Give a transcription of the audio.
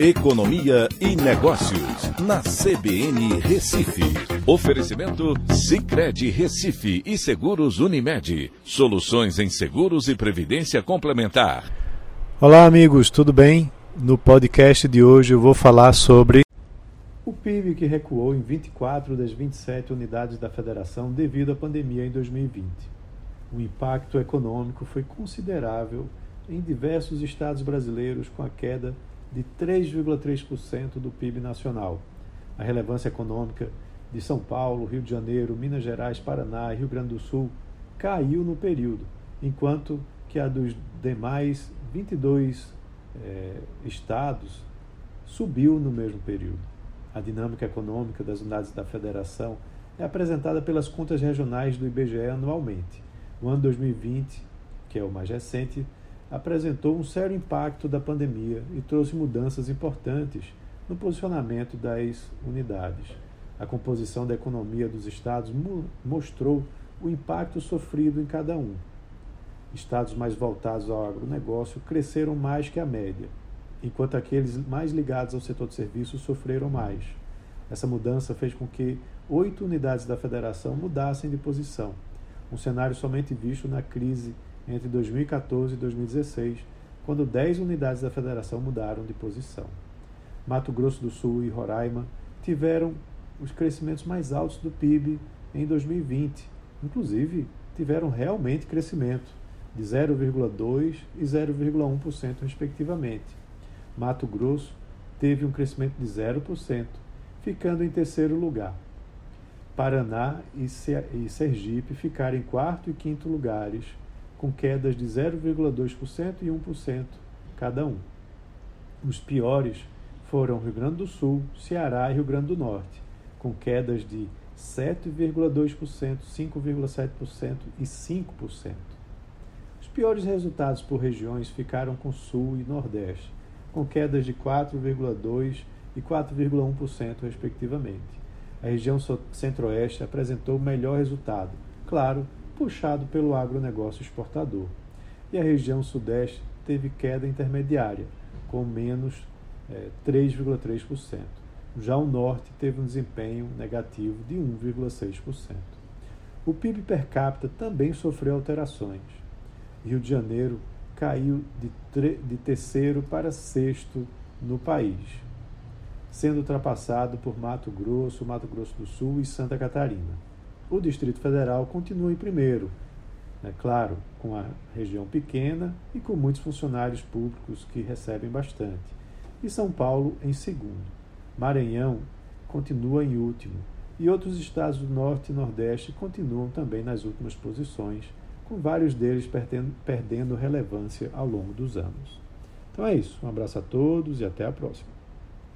Economia e Negócios, na CBN Recife. Oferecimento Cicred Recife e Seguros Unimed. Soluções em seguros e previdência complementar. Olá, amigos, tudo bem? No podcast de hoje eu vou falar sobre o PIB que recuou em 24 das 27 unidades da federação devido à pandemia em 2020. O impacto econômico foi considerável em diversos estados brasileiros com a queda de 3,3% do PIB nacional. A relevância econômica de São Paulo, Rio de Janeiro, Minas Gerais, Paraná e Rio Grande do Sul caiu no período, enquanto que a dos demais 22 eh, estados subiu no mesmo período. A dinâmica econômica das unidades da federação é apresentada pelas contas regionais do IBGE anualmente. O ano 2020, que é o mais recente, apresentou um sério impacto da pandemia e trouxe mudanças importantes no posicionamento das unidades. A composição da economia dos estados mostrou o impacto sofrido em cada um. Estados mais voltados ao agronegócio cresceram mais que a média, enquanto aqueles mais ligados ao setor de serviços sofreram mais. Essa mudança fez com que oito unidades da federação mudassem de posição, um cenário somente visto na crise entre 2014 e 2016, quando 10 unidades da federação mudaram de posição. Mato Grosso do Sul e Roraima tiveram os crescimentos mais altos do PIB em 2020. Inclusive, tiveram realmente crescimento de 0,2% e 0,1%, respectivamente. Mato Grosso teve um crescimento de 0%, ficando em terceiro lugar. Paraná e Sergipe ficaram em quarto e quinto lugares, com quedas de 0,2% e 1% cada um. Os piores foram Rio Grande do Sul, Ceará e Rio Grande do Norte, com quedas de 7,2%, 5,7% e 5%. Os piores resultados por regiões ficaram com Sul e Nordeste, com quedas de 4,2% e 4,1%, respectivamente. A região Centro-Oeste apresentou o melhor resultado, claro, puxado pelo agronegócio exportador. E a região sudeste teve queda intermediária, com menos é, 3,3%. Já o norte teve um desempenho negativo de 1,6%. O PIB per capita também sofreu alterações. Rio de Janeiro caiu de, de terceiro para sexto no país, sendo ultrapassado por Mato Grosso, Mato Grosso do Sul e Santa Catarina. O Distrito Federal continua em primeiro, é claro, com a região pequena e com muitos funcionários públicos que recebem bastante. E São Paulo em segundo. Maranhão continua em último. E outros estados do Norte e Nordeste continuam também nas últimas posições, com vários deles perdendo, relevância ao longo dos anos. Então é isso. Um abraço a todos e até a próxima.